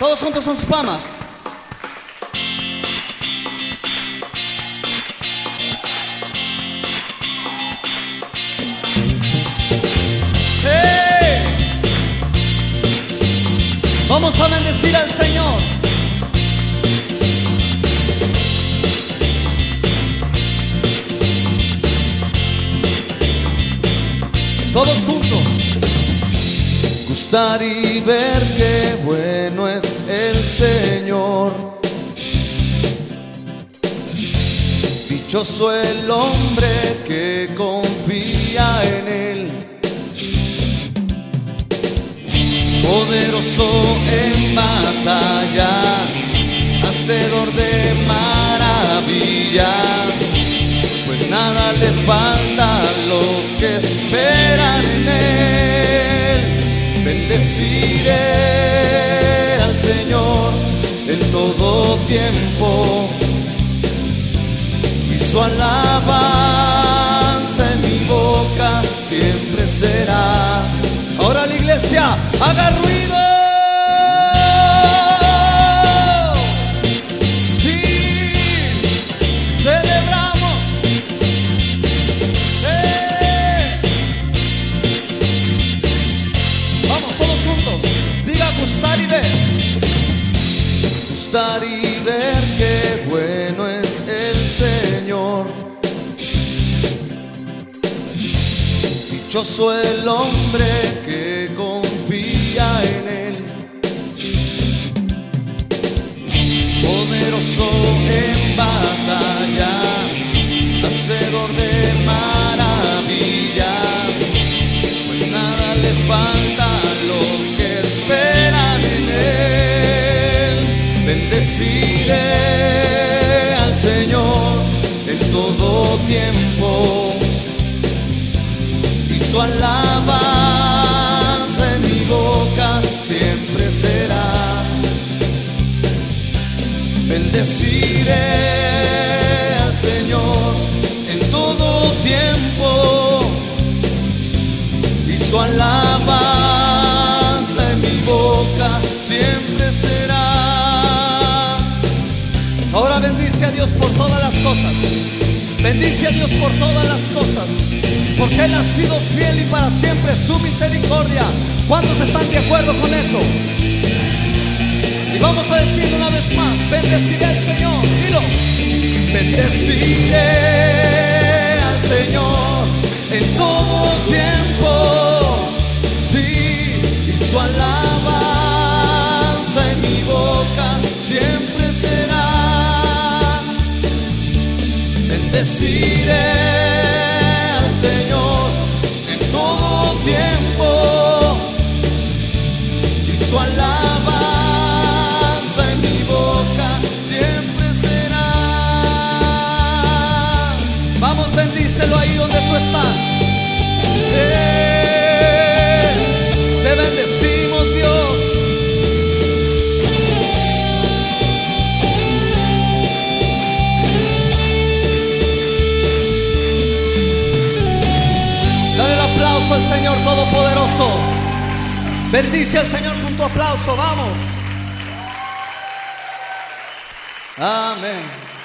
Todos juntos son sus palmas. ¡Hey! Vamos a bendecir al Señor. Todos juntos. Gustar y ver qué bueno es Dichoso el hombre que confía en Él. Poderoso en batalla, hacedor de maravillas. Pues nada le falta a los que esperan en Él. Bendeciré al Señor en todo tiempo su alabanza en mi boca siempre será. Ahora la iglesia, haga ruido. Dichoso el hombre que confía en Él. Poderoso en batalla, hacedor de maravillas. Pues nada le falta a los que esperan en Él. Bendeciré al Señor en todo tiempo su alabanza en mi boca siempre será. Bendeciré al Señor en todo tiempo y su alabanza en mi boca siempre será. Ahora bendice a Dios por todas las cosas. Bendice a Dios por todas las cosas. Porque Él ha sido fiel y para siempre su misericordia. ¿Cuántos están de acuerdo con eso? Y vamos a decir una vez más, bendeciré al Señor. Dilo. Bendeciré Bendeciré al Señor en todo tiempo, y su alabanza en mi boca siempre será. Vamos, bendícelo ahí donde tú estás. El Señor Todopoderoso. Bendice al Señor con tu aplauso, vamos. Amén.